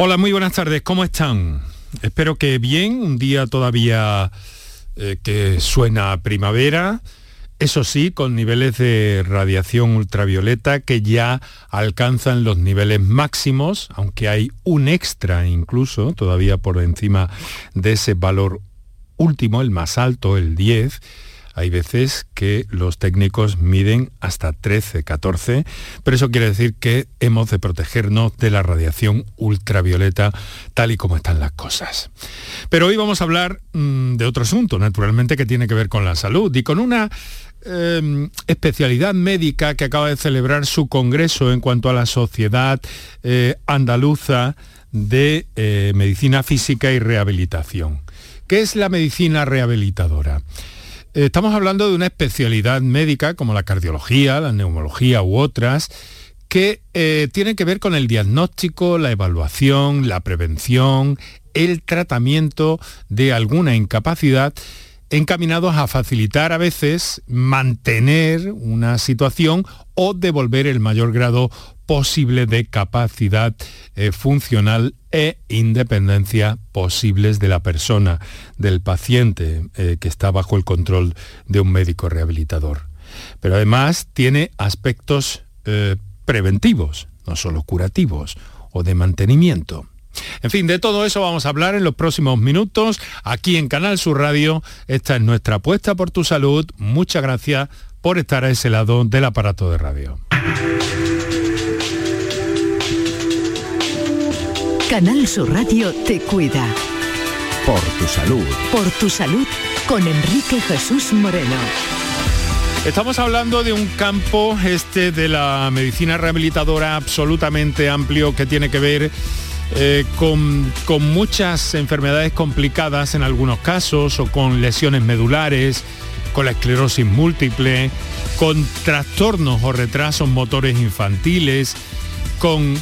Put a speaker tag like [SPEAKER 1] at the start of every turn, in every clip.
[SPEAKER 1] Hola, muy buenas tardes, ¿cómo están? Espero que bien, un día todavía eh, que suena a primavera, eso sí, con niveles de radiación ultravioleta que ya alcanzan los niveles máximos, aunque hay un extra incluso, todavía por encima de ese valor último, el más alto, el 10, hay veces que los técnicos miden hasta 13, 14, pero eso quiere decir que hemos de protegernos de la radiación ultravioleta tal y como están las cosas. Pero hoy vamos a hablar mm, de otro asunto, naturalmente, que tiene que ver con la salud y con una em, especialidad médica que acaba de celebrar su congreso en cuanto a la sociedad eh, andaluza de eh, medicina física y rehabilitación. ¿Qué es la medicina rehabilitadora? Estamos hablando de una especialidad médica como la cardiología, la neumología u otras, que eh, tienen que ver con el diagnóstico, la evaluación, la prevención, el tratamiento de alguna incapacidad encaminados a facilitar a veces mantener una situación o devolver el mayor grado posible de capacidad eh, funcional e independencia posibles de la persona, del paciente eh, que está bajo el control de un médico rehabilitador. Pero además tiene aspectos eh, preventivos, no solo curativos o de mantenimiento. En fin, de todo eso vamos a hablar en los próximos minutos aquí en Canal Sur Radio. Esta es nuestra apuesta por tu salud. Muchas gracias por estar a ese lado del aparato de radio.
[SPEAKER 2] Canal Sur Radio te cuida.
[SPEAKER 3] Por tu salud.
[SPEAKER 2] Por tu salud con Enrique Jesús Moreno.
[SPEAKER 1] Estamos hablando de un campo este de la medicina rehabilitadora absolutamente amplio que tiene que ver eh, con, con muchas enfermedades complicadas en algunos casos o con lesiones medulares, con la esclerosis múltiple, con trastornos o retrasos motores infantiles, con,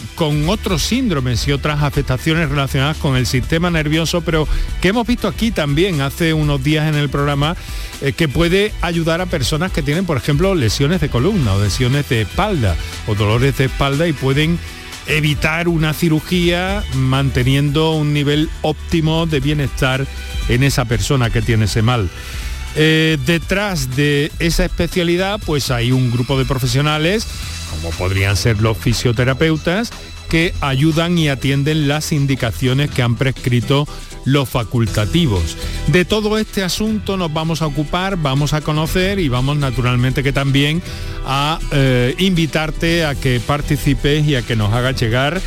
[SPEAKER 1] otros síndromes y otras afectaciones relacionadas con el sistema nervioso, pero que hemos visto aquí también hace unos días en el programa, eh, que puede ayudar a personas que tienen, por ejemplo, lesiones de columna o lesiones de espalda o dolores de espalda y pueden evitar una cirugía manteniendo un nivel óptimo de bienestar en esa persona que tiene ese mal. Eh, detrás de esa especialidad pues hay un grupo de profesionales como podrían ser los fisioterapeutas, que ayudan y atienden las indicaciones que han prescrito los facultativos. De todo este asunto nos vamos a ocupar, vamos a conocer y vamos naturalmente que también a eh, invitarte a que participes y a que nos hagas llegar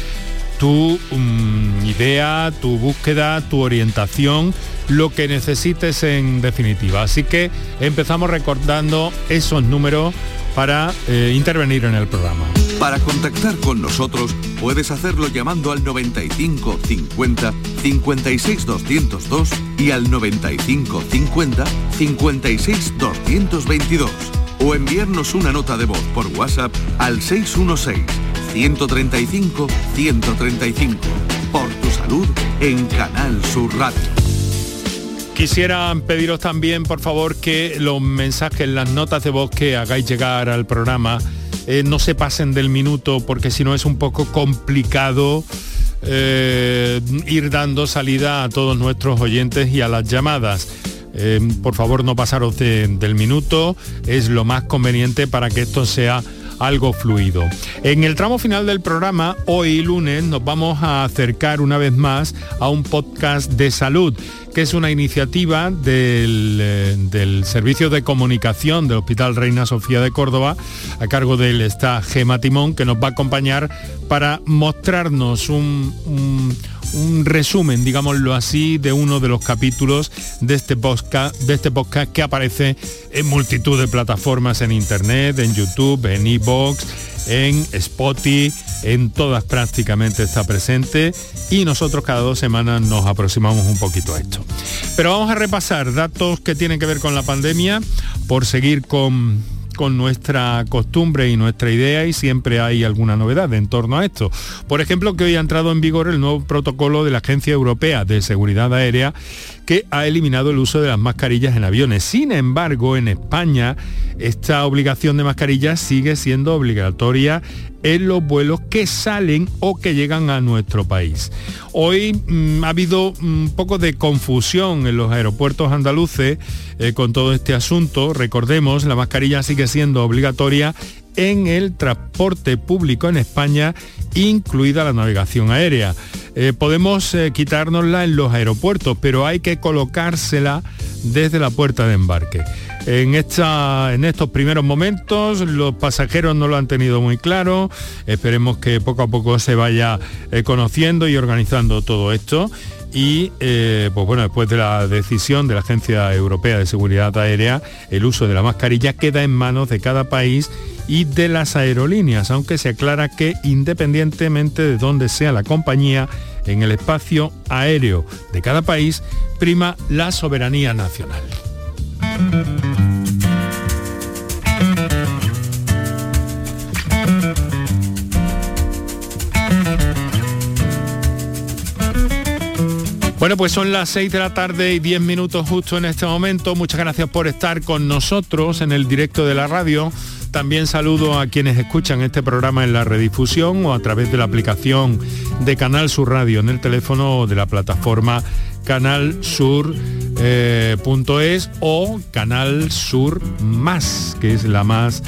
[SPEAKER 1] tu mm, idea, tu búsqueda, tu orientación, lo que necesites en definitiva. Así que empezamos recordando esos números para eh, intervenir en el programa.
[SPEAKER 4] Para contactar con nosotros puedes hacerlo llamando al 95 50 56 202 y al 95 50 56 222 o enviarnos una nota de voz por WhatsApp al 616 135 135 por tu salud en Canal Sur Radio.
[SPEAKER 1] Quisiera pediros también, por favor, que los mensajes, las notas de voz que hagáis llegar al programa eh, no se pasen del minuto, porque si no es un poco complicado eh, ir dando salida a todos nuestros oyentes y a las llamadas. Eh, por favor, no pasaros del minuto, es lo más conveniente para que esto sea algo fluido. En el tramo final del programa, hoy lunes, nos vamos a acercar una vez más a un podcast de salud, que es una iniciativa del, eh, Servicio de Comunicación del Hospital Reina Sofía de Córdoba, a cargo del está Gema Timón, que nos va a acompañar para mostrarnos un resumen, digámoslo así, de uno de los capítulos de este podcast, de este podcast que aparece en multitud de plataformas en internet, en YouTube, en iBox, en Spotify, en todas prácticamente está presente y nosotros cada dos semanas nos aproximamos un poquito a esto. Pero vamos a repasar datos que tienen que ver con la pandemia por seguir con con nuestra costumbre y nuestra idea y siempre hay alguna novedad en torno a esto. Por ejemplo, que hoy ha entrado en vigor el nuevo protocolo de la Agencia Europea de Seguridad Aérea que ha eliminado el uso de las mascarillas en aviones. Sin embargo, en España esta obligación de mascarillas sigue siendo obligatoria en los vuelos que salen o que llegan a nuestro país. Hoy mm, ha habido un poco de confusión en los aeropuertos andaluces eh, con todo este asunto. Recordemos, la mascarilla sigue siendo obligatoria en el transporte público en España, incluida la navegación aérea. Eh, podemos eh, quitárnosla en los aeropuertos, pero hay que colocársela desde la puerta de embarque. En, esta, en estos primeros momentos los pasajeros no lo han tenido muy claro, esperemos que poco a poco se vaya eh, conociendo y organizando todo esto y pues bueno, después de la decisión de la Agencia Europea de Seguridad Aérea, el uso de la mascarilla queda en manos de cada país y de las aerolíneas, aunque se aclara que independientemente de dónde sea la compañía, en el espacio aéreo de cada país prima la soberanía nacional. Bueno, pues son las 6 de la tarde y 10 minutos justo en este momento. Muchas gracias por estar con nosotros en el directo de la radio. También saludo a quienes escuchan este programa en la redifusión o a través de la aplicación de Canal Sur Radio en el teléfono de la plataforma canalsur.es eh, o Canal Sur Más, que es la más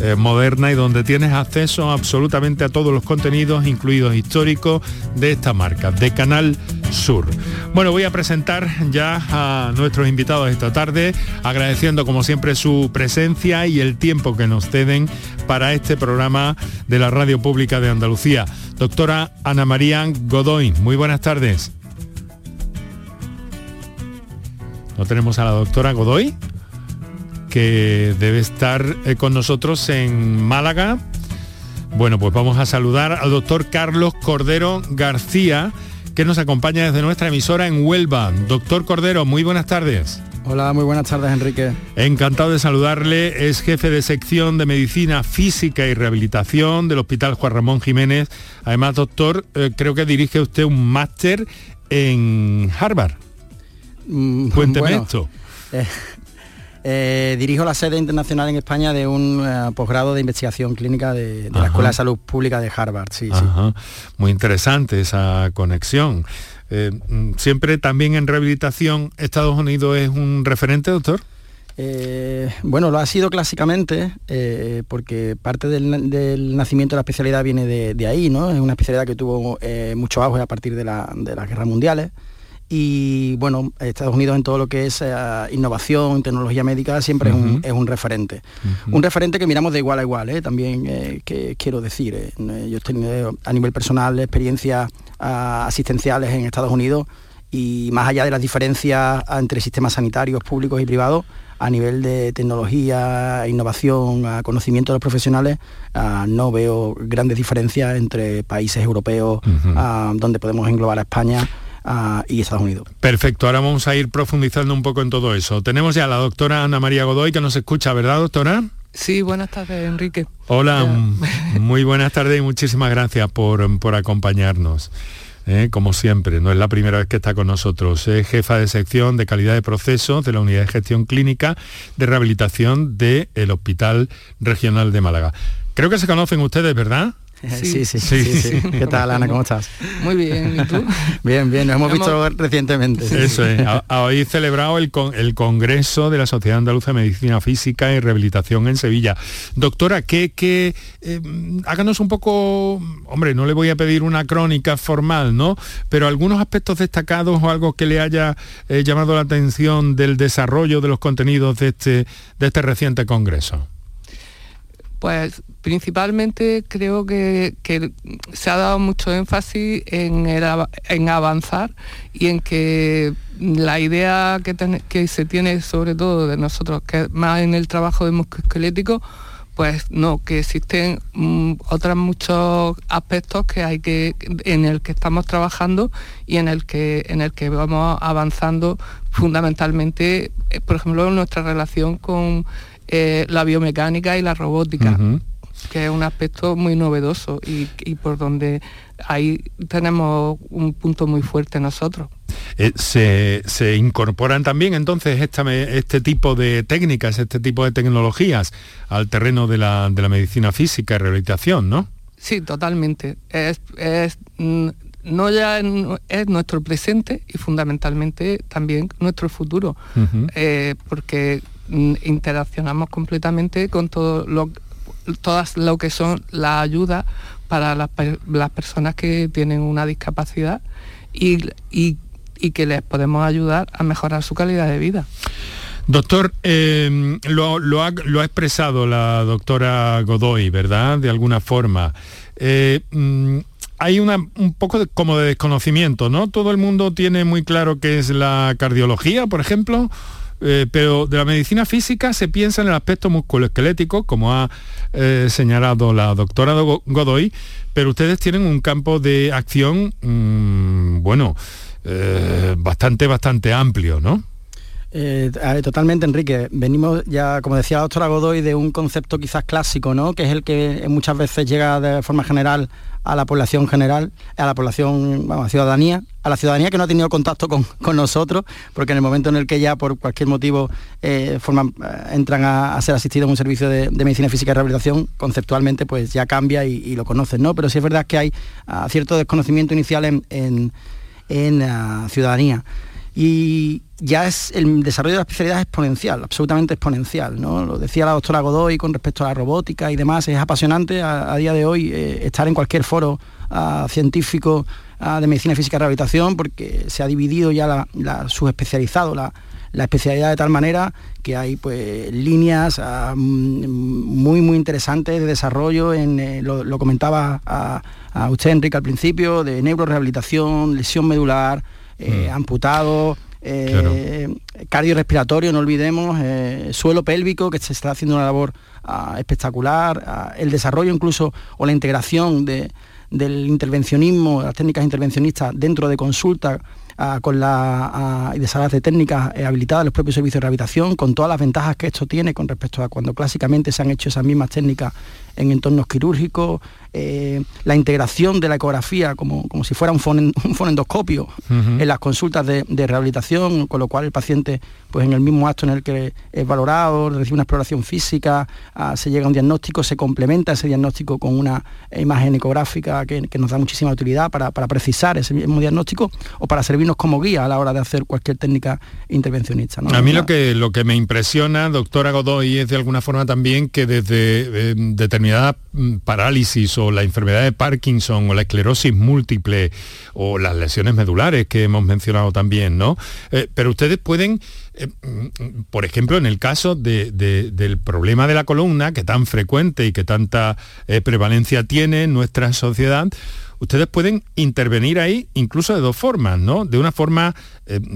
[SPEAKER 1] eh, moderna y donde tienes acceso absolutamente a todos los contenidos, incluidos históricos, de esta marca, de Canal Sur. Bueno, voy a presentar ya a nuestros invitados esta tarde, agradeciendo como siempre su presencia y el tiempo que nos ceden para este programa de la Radio Pública de Andalucía. Doctora Ana María Godoy, muy buenas tardes. ¿No tenemos a la doctora Godoy? Que debe estar eh, con nosotros en Málaga. Bueno, pues vamos a saludar al doctor Carlos Cordero García, que nos acompaña desde nuestra emisora en Huelva. Doctor Cordero, muy buenas tardes.
[SPEAKER 5] Hola, muy buenas tardes, Enrique.
[SPEAKER 1] Encantado de saludarle. Es jefe de sección de Medicina Física y Rehabilitación del Hospital Juan Ramón Jiménez. Además, doctor, eh, creo que dirige usted un máster en Harvard. Mm, Cuénteme esto. Eh,
[SPEAKER 5] eh, dirijo la sede internacional en España de un eh, posgrado de investigación clínica de, la Escuela de Salud Pública de Harvard. Sí,
[SPEAKER 1] Muy interesante esa conexión. Eh, mm, siempre también en rehabilitación, Estados Unidos es un referente, doctor.
[SPEAKER 5] bueno, lo ha sido clásicamente porque parte del, nacimiento de la especialidad viene de, ahí, ¿no? Es una especialidad que tuvo mucho auge a partir de, de las guerras mundiales y bueno, Estados Unidos en todo lo que es eh, innovación, tecnología médica, siempre es, un, referente. Un referente que miramos de igual a igual, ¿eh? también eh, que quiero decir. yo he tenido a nivel personal experiencias ah, asistenciales en Estados Unidos y más allá de las diferencias entre sistemas sanitarios públicos y privados, a nivel de tecnología, innovación, conocimiento de los profesionales, ah, no veo grandes diferencias entre países europeos, ah, donde podemos englobar a España y Estados Unidos.
[SPEAKER 1] Perfecto, ahora vamos a ir profundizando un poco en todo eso. Tenemos ya a la doctora Ana María Godoy que nos escucha, ¿verdad, doctora?
[SPEAKER 6] Sí, buenas tardes, Enrique.
[SPEAKER 1] Hola, muy buenas tardes y muchísimas gracias por, por acompañarnos. ¿eh? como siempre, no es la primera vez que está con nosotros. Es jefa de sección de calidad de procesos de la Unidad de Gestión Clínica de Rehabilitación del Hospital Regional de Málaga. Creo que se conocen ustedes, ¿verdad?
[SPEAKER 5] Sí, sí, sí. ¿Qué tal, Ana? ¿Cómo estás?
[SPEAKER 6] Muy bien, ¿y tú?
[SPEAKER 5] bien, bien, nos hemos visto recientemente.
[SPEAKER 1] Eso es. Habéis celebrado el, el Congreso de la Sociedad Andaluza de Medicina Física y Rehabilitación en Sevilla. Doctora, ¿qué, qué eh, háganos un poco, hombre, no le voy a pedir una crónica formal, ¿no? Pero algunos aspectos destacados o algo que le haya eh, llamado la atención del desarrollo de los contenidos de este, de este reciente Congreso.
[SPEAKER 6] Pues principalmente creo que, se ha dado mucho énfasis en, en avanzar y en que la idea que, se tiene sobre todo de nosotros, que más en el trabajo de musculoesquelético, pues no, que existen mm, otros muchos aspectos que hay que, en el que estamos trabajando y en el que, en el que vamos avanzando fundamentalmente, eh, por ejemplo, nuestra relación con eh, la biomecánica y la robótica, que es un aspecto muy novedoso y, por donde ahí tenemos un punto muy fuerte nosotros.
[SPEAKER 1] Eh, se, incorporan también entonces este tipo de técnicas, este tipo de tecnologías al terreno de la, de la medicina física y rehabilitación, ¿no?
[SPEAKER 6] Sí, totalmente. Es, mm, no ya es nuestro presente y fundamentalmente también nuestro futuro, eh, porque interaccionamos completamente con todo lo, todas lo que son las ayudas para las, personas que tienen una discapacidad y, que les podemos ayudar a mejorar su calidad de vida.
[SPEAKER 1] Doctor, em, lo, ha, expresado la doctora Godoy, ¿verdad? De alguna forma. Eh, mm, hay una, un poco como de desconocimiento, ¿no? Todo el mundo tiene muy claro qué es la cardiología, por ejemplo, eh, pero de la medicina física se piensa en el aspecto musculoesquelético, como ha eh, señalado la doctora Godoy, pero ustedes tienen un campo de acción, mm, bueno, eh, bastante, bastante amplio, ¿no?
[SPEAKER 5] Totalmente, Enrique. Venimos ya, como decía la doctora Godoy, de un concepto quizás clásico, ¿no? Que es el que muchas veces llega de forma general a la población general, a la población, a ciudadanía, a la ciudadanía que no ha tenido contacto con, nosotros, porque en el momento en el que ya por cualquier motivo eh, eh, entran a, ser asistidos en un servicio de, medicina física y rehabilitación, conceptualmente pues ya cambia y, lo conocen, ¿no? Pero sí es verdad que hay ah, cierto desconocimiento inicial en, en, la ciudadanía y ya es el desarrollo de la especialidad exponencial, absolutamente exponencial. ¿no? Lo decía la doctora Godoy con respecto a la robótica y demás, es apasionante a, día de hoy eh, estar en cualquier foro científico de medicina física y rehabilitación porque se ha dividido ya la, subespecializado la, especialidad de tal manera que hay pues líneas ah, muy muy interesantes de desarrollo en eh, lo, comentaba a, usted Enrique al principio de neurorehabilitación lesión medular eh, mm. amputado, eh, cardiorrespiratorio, no olvidemos, eh, suelo pélvico, que se está haciendo una labor ah, espectacular, ah, el desarrollo incluso o la integración del intervencionismo, las técnicas intervencionistas dentro de consulta ah, con la y de salas de técnicas habilitadas en los propios servicios de rehabilitación, con todas las ventajas que esto tiene con respecto a cuando clásicamente se han hecho esas mismas técnicas en entornos quirúrgicos, eh, la integración de la ecografía como, como si fuera un, fonendoscopio en las consultas de, rehabilitación, con lo cual el paciente, pues en el mismo acto en el que es valorado, recibe una exploración física, ah, se llega a un diagnóstico, se complementa ese diagnóstico con una imagen ecográfica que, nos da muchísima utilidad para, precisar ese mismo diagnóstico o para servirnos como guía a la hora de hacer cualquier técnica intervencionista.
[SPEAKER 1] A mí lo que, lo que me impresiona, doctora Godoy, es de alguna forma también que desde eh, determinada mm, parálisis o la enfermedad de Parkinson o la esclerosis múltiple o las lesiones medulares que hemos mencionado también, ¿no? Eh, pero ustedes pueden, eh, mm, por ejemplo, en el caso del problema de la columna, que tan frecuente y que tanta eh, prevalencia tiene en nuestra sociedad, ustedes pueden intervenir ahí incluso de dos formas, ¿no? De una forma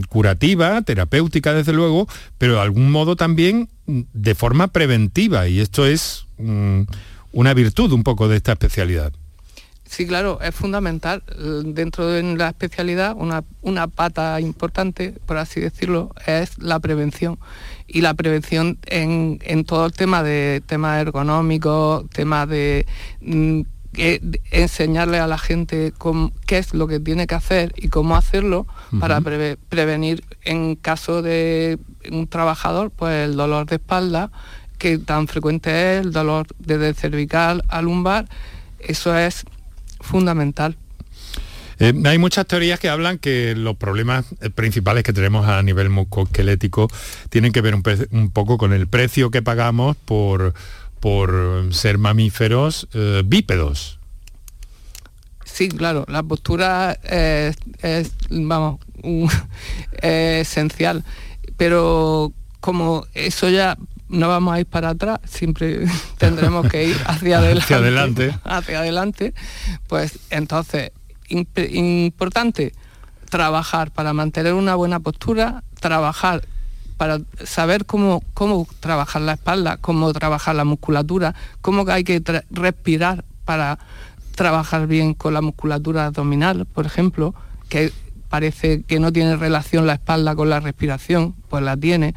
[SPEAKER 1] curativa, terapéutica desde luego, pero de algún modo también mm, de forma preventiva y esto es una virtud un poco de esta especialidad.
[SPEAKER 6] Sí, claro, es fundamental. Dentro de la especialidad, una, pata importante, por así decirlo, es la prevención. Y la prevención en, todo el tema de temas ergonómicos, temas de, mm, enseñarle a la gente qué es lo que tiene que hacer y cómo hacerlo para prevenir en caso de un trabajador, pues el dolor de espalda, que tan frecuente es el dolor desde cervical a lumbar, eso es fundamental.
[SPEAKER 1] Eh, hay muchas teorías que hablan que los problemas eh, principales que tenemos a nivel musculoesquelético tienen que ver un, poco con el precio que pagamos por, por ser mamíferos eh, bípedos.
[SPEAKER 6] Sí, claro, la postura es, vamos, esencial, pero como eso ya no vamos a ir para atrás, siempre tendremos que ir hacia adelante. hacia adelante. Pues entonces, importante trabajar para mantener una buena postura, trabajar para saber cómo, cómo trabajar la espalda, cómo trabajar la musculatura, cómo hay que respirar para trabajar bien con la musculatura abdominal, por ejemplo, que parece que no tiene relación la espalda con la respiración, pues la tiene.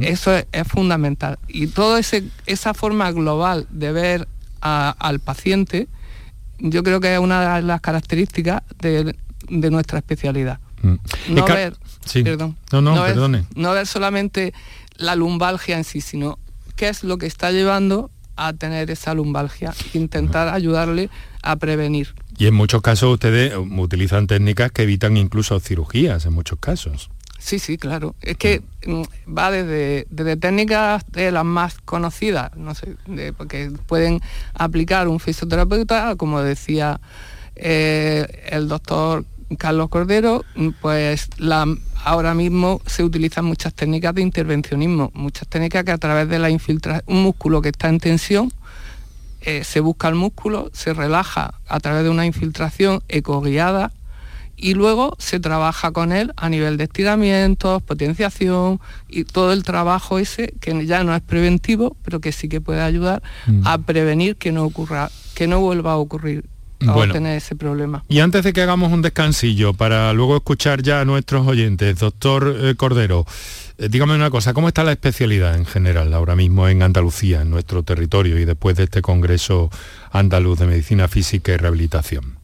[SPEAKER 6] Eso es, fundamental. Y toda esa forma global de ver al paciente, yo creo que es una de las características de, nuestra especialidad. No, ver, no, ver, solamente la lumbalgia en sí, sino qué es lo que está llevando a tener esa lumbalgia, intentar ayudarle a prevenir.
[SPEAKER 1] Y en muchos casos ustedes utilizan técnicas que evitan incluso cirugías, en muchos casos.
[SPEAKER 6] Sí, sí, claro. Es que mm, va desde, técnicas de las más conocidas, no sé, porque pueden aplicar un fisioterapeuta, como decía eh, el doctor Carlos Cordero, pues la, ahora mismo se utilizan muchas técnicas de intervencionismo, muchas técnicas que a través de la infiltración, un músculo que está en tensión, eh, se busca el músculo, se relaja a través de una infiltración ecoguiada y luego se trabaja con él a nivel de estiramientos, potenciación y todo el trabajo ese que ya no es preventivo, pero que sí que puede ayudar mm. a prevenir que no ocurra, que no vuelva a ocurrir a tener ese problema.
[SPEAKER 1] Y antes de que hagamos un descansillo para luego escuchar ya a nuestros oyentes, doctor eh, Cordero, eh, dígame una cosa, ¿cómo está la especialidad en general ahora mismo en Andalucía, en nuestro territorio y después de este Congreso Andaluz de Medicina Física y Rehabilitación?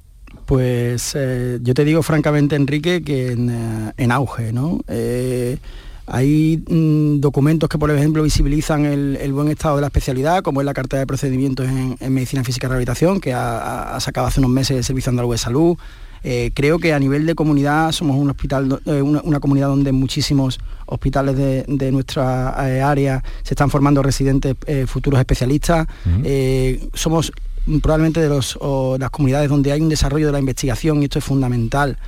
[SPEAKER 5] Pues eh, yo te digo francamente, Enrique, que en, auge, ¿no? Eh, hay mm, documentos que, por ejemplo, visibilizan el, buen estado de la especialidad, como es la Carta de Procedimientos en, Medicina Física y Rehabilitación, que ha, sacado hace unos meses el Servicio Andaluz de Salud. creo que a nivel de comunidad somos un hospital, una, comunidad donde muchísimos hospitales de, nuestra área se están formando residentes futuros especialistas. somos probablemente de los, las comunidades donde hay un desarrollo de la investigación, y esto es fundamental,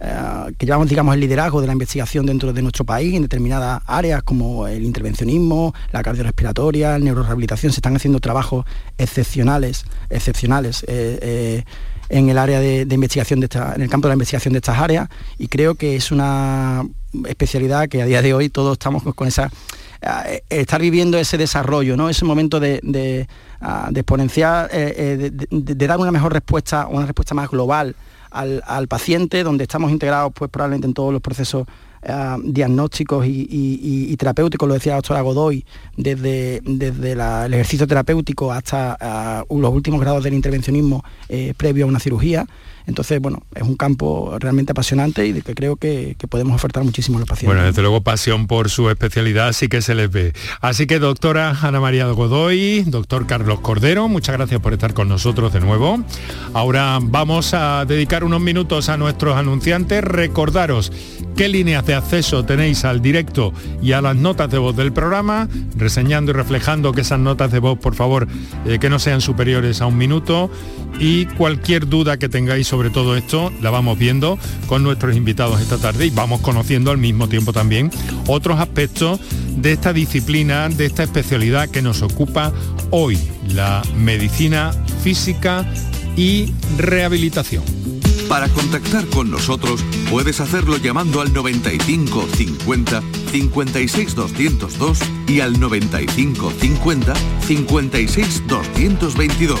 [SPEAKER 5] ah, que llevamos digamos, el liderazgo de la investigación dentro de nuestro país en determinadas áreas como el intervencionismo, la cardiorrespiratoria, la neurorehabilitación, se están haciendo trabajos excepcionales, excepcionales. Eh, eh, en el área de, investigación de esta, en el campo de la investigación de estas áreas y creo que es una especialidad que a día de hoy todos estamos con esa eh, estar viviendo ese desarrollo, ¿no? ese momento de, de, ah, exponenciar, eh, eh, de, dar una mejor respuesta, una respuesta más global al, paciente, donde estamos integrados pues probablemente en todos los procesos diagnósticos y, terapéuticos, lo decía la doctora Godoy, desde, desde el ejercicio terapéutico hasta ah, los últimos grados del intervencionismo previo a una cirugía. Entonces, bueno, es un campo realmente apasionante y de que creo que, podemos ofertar muchísimo a los pacientes.
[SPEAKER 1] Bueno, desde luego pasión por su especialidad sí que se les ve. Así que doctora Ana María Godoy, doctor Carlos Cordero, muchas gracias por estar con nosotros de nuevo. Ahora vamos a dedicar unos minutos a nuestros anunciantes. Recordaros qué líneas de acceso tenéis al directo y a las notas de voz del programa, reseñando y reflejando que esas notas de voz, por favor, eh, que no sean superiores a un minuto y cualquier duda que tengáis sobre todo esto la vamos viendo con nuestros invitados esta tarde y vamos conociendo al mismo tiempo también otros aspectos de esta disciplina, de esta especialidad que nos ocupa hoy, la medicina física y rehabilitación.
[SPEAKER 4] Para contactar con nosotros puedes hacerlo llamando al 95 50 56 202 y al 95 50 56 222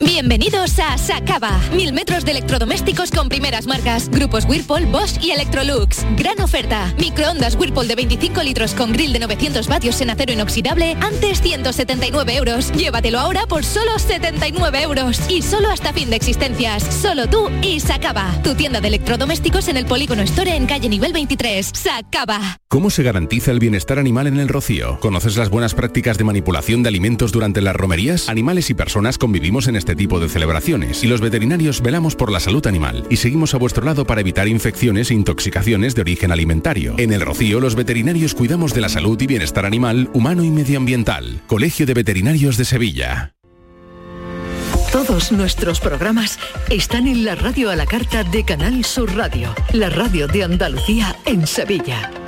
[SPEAKER 7] Bienvenidos a Sacaba. Mil metros de electrodomésticos con primeras marcas. Grupos Whirlpool, Bosch y Electrolux. Gran oferta. Microondas Whirlpool de 25 litros con grill de 900 vatios en acero inoxidable. Antes 179 euros. Llévatelo ahora por solo 79 euros. Y solo hasta fin de existencias. Solo tú y Sacaba. Tu tienda de electrodomésticos en el Polígono Store en calle nivel 23. Sacaba.
[SPEAKER 8] ¿Cómo se garantiza el bienestar animal en el rocío? ¿Conoces las buenas prácticas de manipulación de alimentos durante las romerías? Animales y personas convivimos en este este tipo de celebraciones y los veterinarios velamos por la salud animal y seguimos a vuestro lado para evitar infecciones e intoxicaciones de origen alimentario. En el Rocío los veterinarios cuidamos de la salud y bienestar animal, humano y medioambiental. Colegio de Veterinarios de Sevilla.
[SPEAKER 2] Todos nuestros programas están en la radio a la carta de Canal Sur Radio, la radio de Andalucía en Sevilla.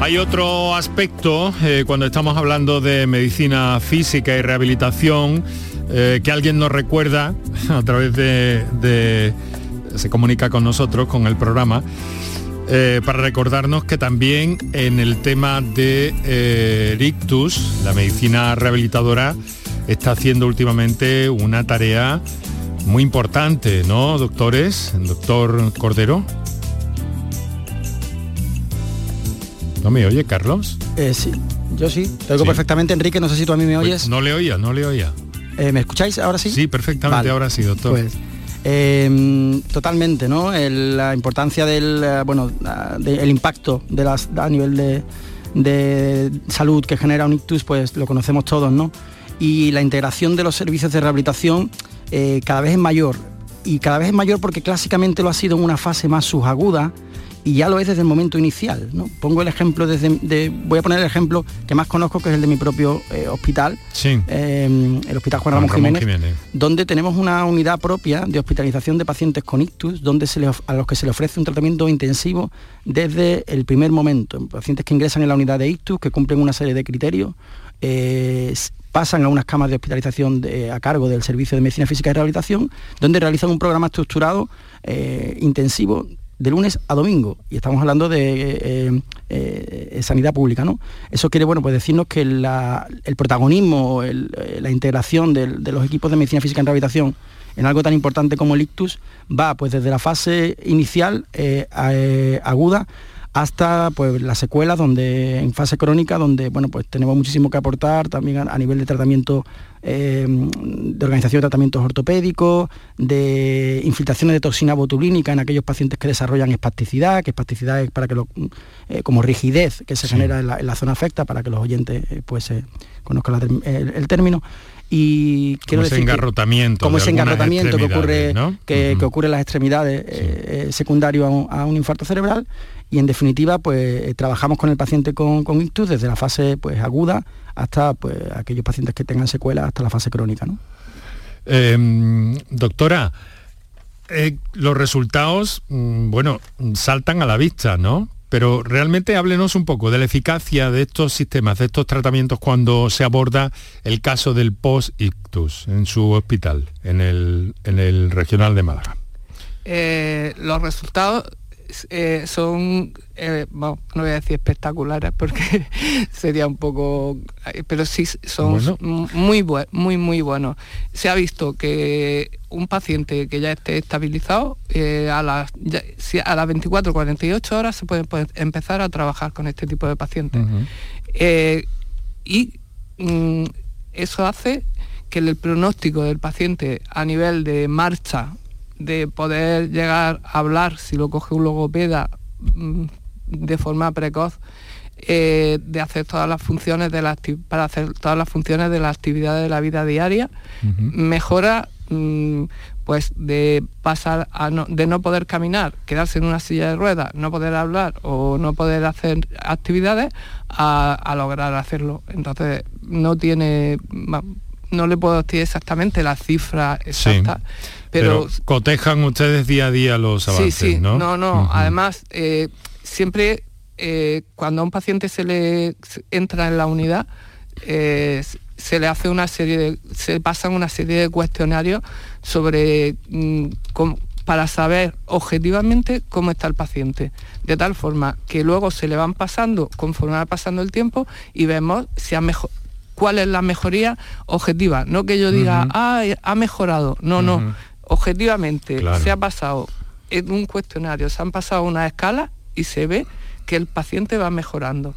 [SPEAKER 1] Hay otro aspecto eh, cuando estamos hablando de medicina física y rehabilitación eh, que alguien nos recuerda a través de, se comunica con nosotros con el programa eh, para recordarnos que también en el tema de rictus, la medicina rehabilitadora está haciendo últimamente una tarea muy importante, ¿no, doctores? Doctor Cordero. ¿No me oye, Carlos?
[SPEAKER 5] Eh, sí, yo sí. Te oigo perfectamente, Enrique. No sé si tú a mí me pues oyes.
[SPEAKER 1] no le oía, no le oía.
[SPEAKER 5] Eh, ¿Me escucháis ahora sí?
[SPEAKER 1] Sí, perfectamente, ahora sí, doctor.
[SPEAKER 5] Pues, em, totalmente, ¿no? la importancia del, eh, bueno, del impacto de las, a nivel de, de salud que genera un ictus, pues lo conocemos todos, ¿no? Y la integración de los servicios de rehabilitación cada vez es mayor. Y cada vez es mayor porque clásicamente lo ha sido en una fase más subaguda, y ya lo es desde el momento inicial. ¿no? Pongo el ejemplo desde, voy a poner el ejemplo que más conozco, que es el de mi propio eh, hospital, em, el Hospital Juan Ramón, Jiménez, donde tenemos una unidad propia de hospitalización de pacientes con ictus, donde se a los que se le ofrece un tratamiento intensivo desde el primer momento. Pacientes que ingresan en la unidad de ictus, que cumplen una serie de criterios, eh, pasan a unas camas de hospitalización a cargo del Servicio de Medicina Física y Rehabilitación, donde realizan un programa estructurado eh, intensivo de lunes a domingo. Y estamos hablando de eh, eh, sanidad pública no eso quiere bueno pues decirnos que el protagonismo eh, la integración de, los equipos de medicina física en rehabilitación en algo tan importante como el ictus va pues desde la fase inicial aguda hasta pues las secuelas donde en fase crónica donde bueno pues tenemos muchísimo que aportar también a, nivel de tratamiento eh, de organización de tratamientos ortopédicos de infiltraciones de toxina botulínica en aquellos pacientes que desarrollan espasticidad que espasticidad es para que lo, eh, como rigidez que se genera en la, zona afecta para que los oyentes eh, pues conozcan el, término. Y
[SPEAKER 1] quiero como ese engarrotamiento
[SPEAKER 5] como ese engarrotamiento que ocurre que, ocurre en las extremidades secundario a un, infarto cerebral. Y en definitiva pues eh, trabajamos con el paciente con, con, ictus desde la fase pues aguda hasta pues aquellos pacientes que tengan secuelas hasta la fase crónica. ¿no?
[SPEAKER 1] Em, doctora, eh, los resultados, mm, bueno, saltan a la vista, ¿no? Pero realmente háblenos un poco de la eficacia de estos sistemas, de estos tratamientos cuando se aborda el caso del post-ictus en su hospital, en el, en el regional de Málaga.
[SPEAKER 6] Eh, los resultados eh, son, eh, no voy a decir espectaculares porque sería un poco, eh, pero sí son muy, muy, muy buenos. Se ha visto que un paciente que ya esté estabilizado, a, las, a las 24 48 horas se puede, empezar a trabajar con este tipo de pacientes. y mm, eso hace que el pronóstico del paciente a nivel de marcha de poder llegar a hablar, si lo coge un logopeda mm, de forma precoz, eh, de hacer todas las funciones de la para hacer todas las funciones de la actividad de la vida diaria, mejora mm, pues de pasar a no, de no poder caminar, quedarse en una silla de ruedas, no poder hablar o no poder hacer actividades, a, lograr hacerlo. Entonces no tiene no le puedo decir exactamente la cifra exacta. Pero,
[SPEAKER 1] cotejan ustedes día a día los avances, sí, sí,
[SPEAKER 6] ¿no? No, Además, eh, siempre eh, cuando a un paciente se le entra en la unidad, eh, se le hace una serie de, se pasan una serie de cuestionarios sobre mm, para saber objetivamente cómo está el paciente, de tal forma que luego se le van pasando conforme va pasando el tiempo y vemos si ha mejor, cuál es la mejoría objetiva, no que yo diga, ah, ha mejorado, no, no, objetivamente se ha pasado en un cuestionario, se han pasado una escala y se ve que el paciente va mejorando.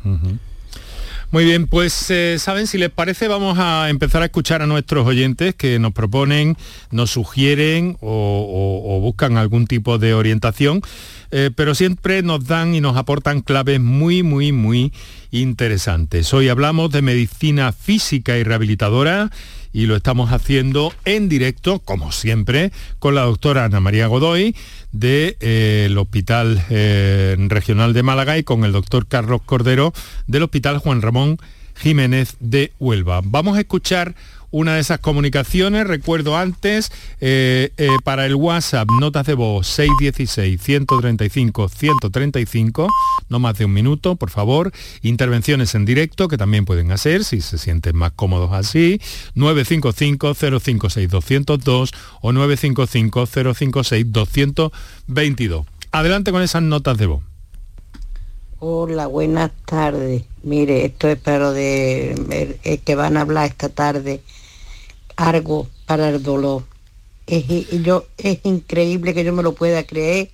[SPEAKER 1] Muy bien, pues eh, saben, si les parece vamos a empezar a escuchar a nuestros oyentes que nos proponen, nos sugieren o, buscan algún tipo de orientación, eh, pero siempre nos dan y nos aportan claves muy, muy, muy interesantes. Hoy hablamos de medicina física y rehabilitadora y lo estamos haciendo en directo, como siempre, con la doctora Ana María Godoy del eh, Hospital eh, Regional de Málaga y con el doctor Carlos Cordero del Hospital Juan Ramón Jiménez de Huelva. Vamos a escuchar una de esas comunicaciones. Recuerdo antes, eh, eh, para el WhatsApp, notas de voz 616-135-135, no más de un minuto, por favor. Intervenciones en directo, que también pueden hacer, si se sienten más cómodos así, 955-056-202 o 955-056-222. Adelante con esas notas de voz.
[SPEAKER 9] Hola, buenas tardes. Mire, esto es para de que van a hablar esta tarde algo para el dolor. Es, yo, es increíble que yo me lo pueda creer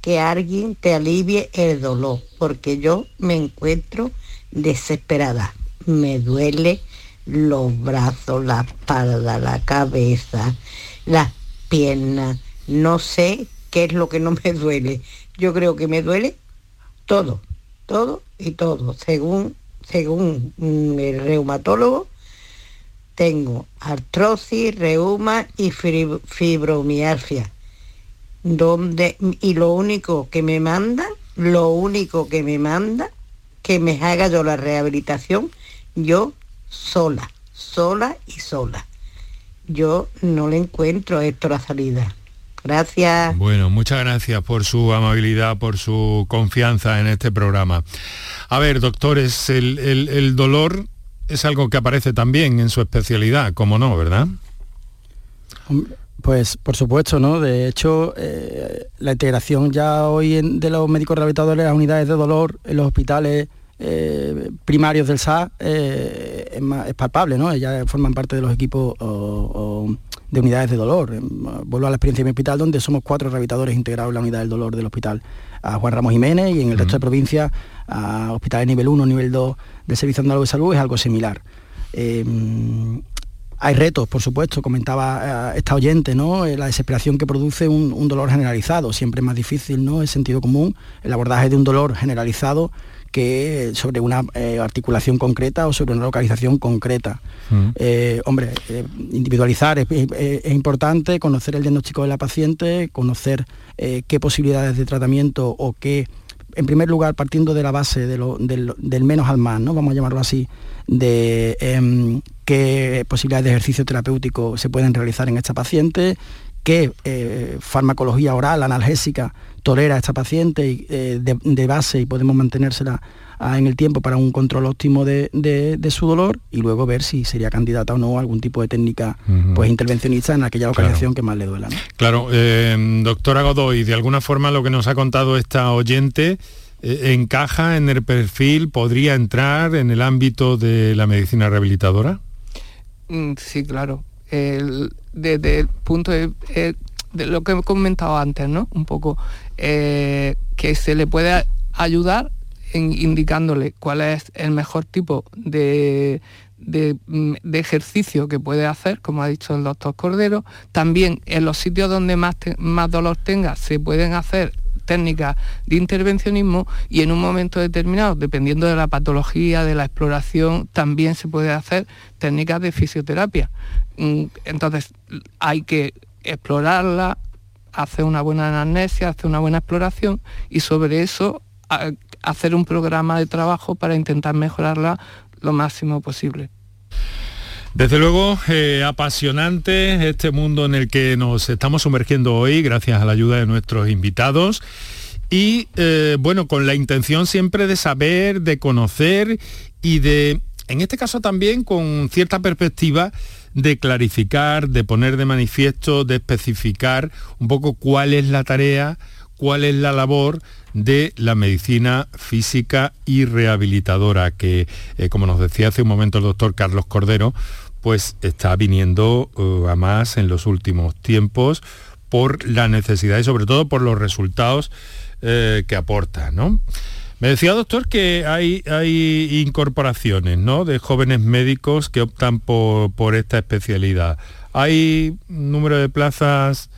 [SPEAKER 9] que alguien te alivie el dolor, porque yo me encuentro desesperada. Me duele los brazos, la espalda, la cabeza, las piernas. No sé qué es lo que no me duele. Yo creo que me duele todo, todo y todo, según, según el reumatólogo tengo artrosis, reuma y fibromialgia. Donde, y lo único que me manda, lo único que me manda, que me haga yo la rehabilitación, yo sola, sola y sola. Yo no le encuentro esto la salida. Gracias.
[SPEAKER 1] Bueno, muchas gracias por su amabilidad, por su confianza en este programa. A ver, doctores, el, el dolor es algo que aparece también en su especialidad, como no, ¿verdad?
[SPEAKER 5] Pues por supuesto, ¿no? De hecho, eh, la integración ya hoy de los médicos rehabilitadores a unidades de dolor en los hospitales eh, primarios del SA eh, es, palpable, ¿no? Ellas forman parte de los equipos de unidades de dolor. Vuelvo a la experiencia de mi hospital donde somos cuatro rehabilitadores integrados en la unidad del dolor del hospital a Juan Ramos Jiménez y en el resto de provincias a hospitales nivel 1, nivel 2 del Servicio Andaluz de Salud es algo similar. Eh, hay retos, por supuesto, comentaba eh, esta oyente, ¿no? Eh, la desesperación que produce un, dolor generalizado. Siempre es más difícil, ¿no? El sentido común, el abordaje de un dolor generalizado que sobre una articulación concreta o sobre una localización concreta. Mm. hombre, individualizar es, es, importante, conocer el diagnóstico de la paciente, conocer qué posibilidades de tratamiento o qué en primer lugar, partiendo de la base del, menos al más, ¿no? vamos a llamarlo así, de em, qué posibilidades de ejercicio terapéutico se pueden realizar en esta paciente, qué eh, farmacología oral, analgésica, tolera esta paciente eh, de, base y podemos mantenérsela ah, en el tiempo para un control óptimo de, su dolor y luego ver si sería candidata o no a algún tipo de técnica pues intervencionista en aquella localización que más le duela.
[SPEAKER 1] Claro, eh, doctora Godoy, de alguna forma lo que nos ha contado esta oyente eh, encaja en el perfil, podría entrar en el ámbito de la medicina rehabilitadora.
[SPEAKER 6] Mm, sí, claro. Desde el punto de, de, lo que he comentado antes, ¿no? Un poco eh, que se le puede ayudar indicándole cuál es el mejor tipo de, mm, de, ejercicio que puede hacer, como ha dicho el doctor Cordero. También en los sitios donde más, más dolor tenga se pueden hacer técnicas de intervencionismo y en un momento determinado, dependiendo de la patología, de la exploración, también se puede hacer técnicas de fisioterapia. Mm, entonces hay que explorarla, hacer una buena anamnesia, hacer una buena exploración y sobre eso hacer un programa de trabajo para intentar mejorarla lo máximo posible.
[SPEAKER 1] Desde luego, eh, apasionante este mundo en el que nos estamos sumergiendo hoy, gracias a la ayuda de nuestros invitados. Y eh, bueno, con la intención siempre de saber, de conocer y de, en este caso también con cierta perspectiva, de clarificar, de poner de manifiesto, de especificar un poco cuál es la tarea, cuál es la labor de la medicina física y rehabilitadora, que eh, como nos decía hace un momento el doctor Carlos Cordero, pues está viniendo uh, a más en los últimos tiempos por la necesidad y sobre todo por los resultados eh, que aporta. ¿no? Me decía, doctor, que hay, hay incorporaciones ¿no? de jóvenes médicos que optan por, por esta especialidad. ¿Hay número de plazas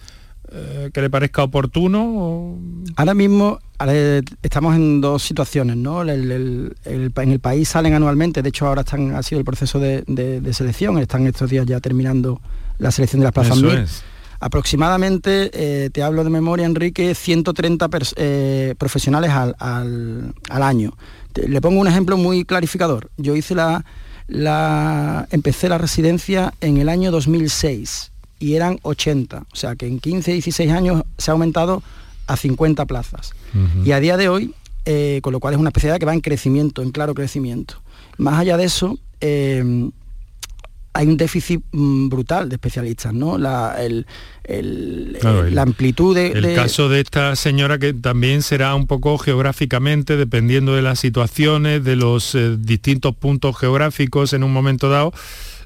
[SPEAKER 1] eh, que le parezca oportuno?
[SPEAKER 5] Ahora mismo estamos en dos situaciones, ¿no? en el país salen anualmente, de hecho ahora están, ha sido el proceso de, selección, están estos días ya terminando la selección de las plazas aproximadamente, eh, te hablo de memoria, Enrique, 130 eh, profesionales al, año. le pongo un ejemplo muy clarificador. Yo hice la, la, empecé la residencia en el año 2006 y eran 80. O sea que en 15, 16 años se ha aumentado a 50 plazas. Y a día de hoy, eh, con lo cual es una especialidad que va en crecimiento, en claro crecimiento. Más allá de eso, hay un déficit mm, brutal de especialistas, ¿no? La, la amplitud de...
[SPEAKER 1] El caso de esta señora que también será un poco geográficamente, dependiendo de las situaciones, de los eh, distintos puntos geográficos en un momento dado,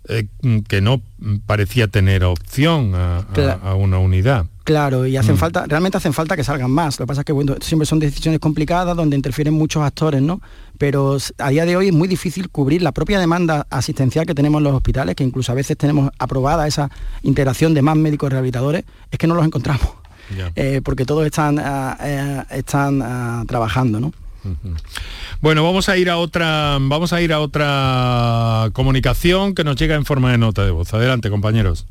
[SPEAKER 1] eh, que no parecía tener opción a una unidad.
[SPEAKER 5] Claro, y hacen mm. falta, realmente hacen falta que salgan más. Lo que pasa es que bueno, siempre son decisiones complicadas donde interfieren muchos actores, ¿no? Pero a día de hoy es muy difícil cubrir la propia demanda asistencial que tenemos en los hospitales, que incluso a veces tenemos aprobada esa integración de más médicos rehabilitadores, es que no los encontramos. Eh, porque todos están, ah, eh, están ah, trabajando, ¿no?
[SPEAKER 1] Bueno, vamos a ir a otra, vamos a ir a otra comunicación que nos llega en forma de nota de voz. Adelante, compañeros.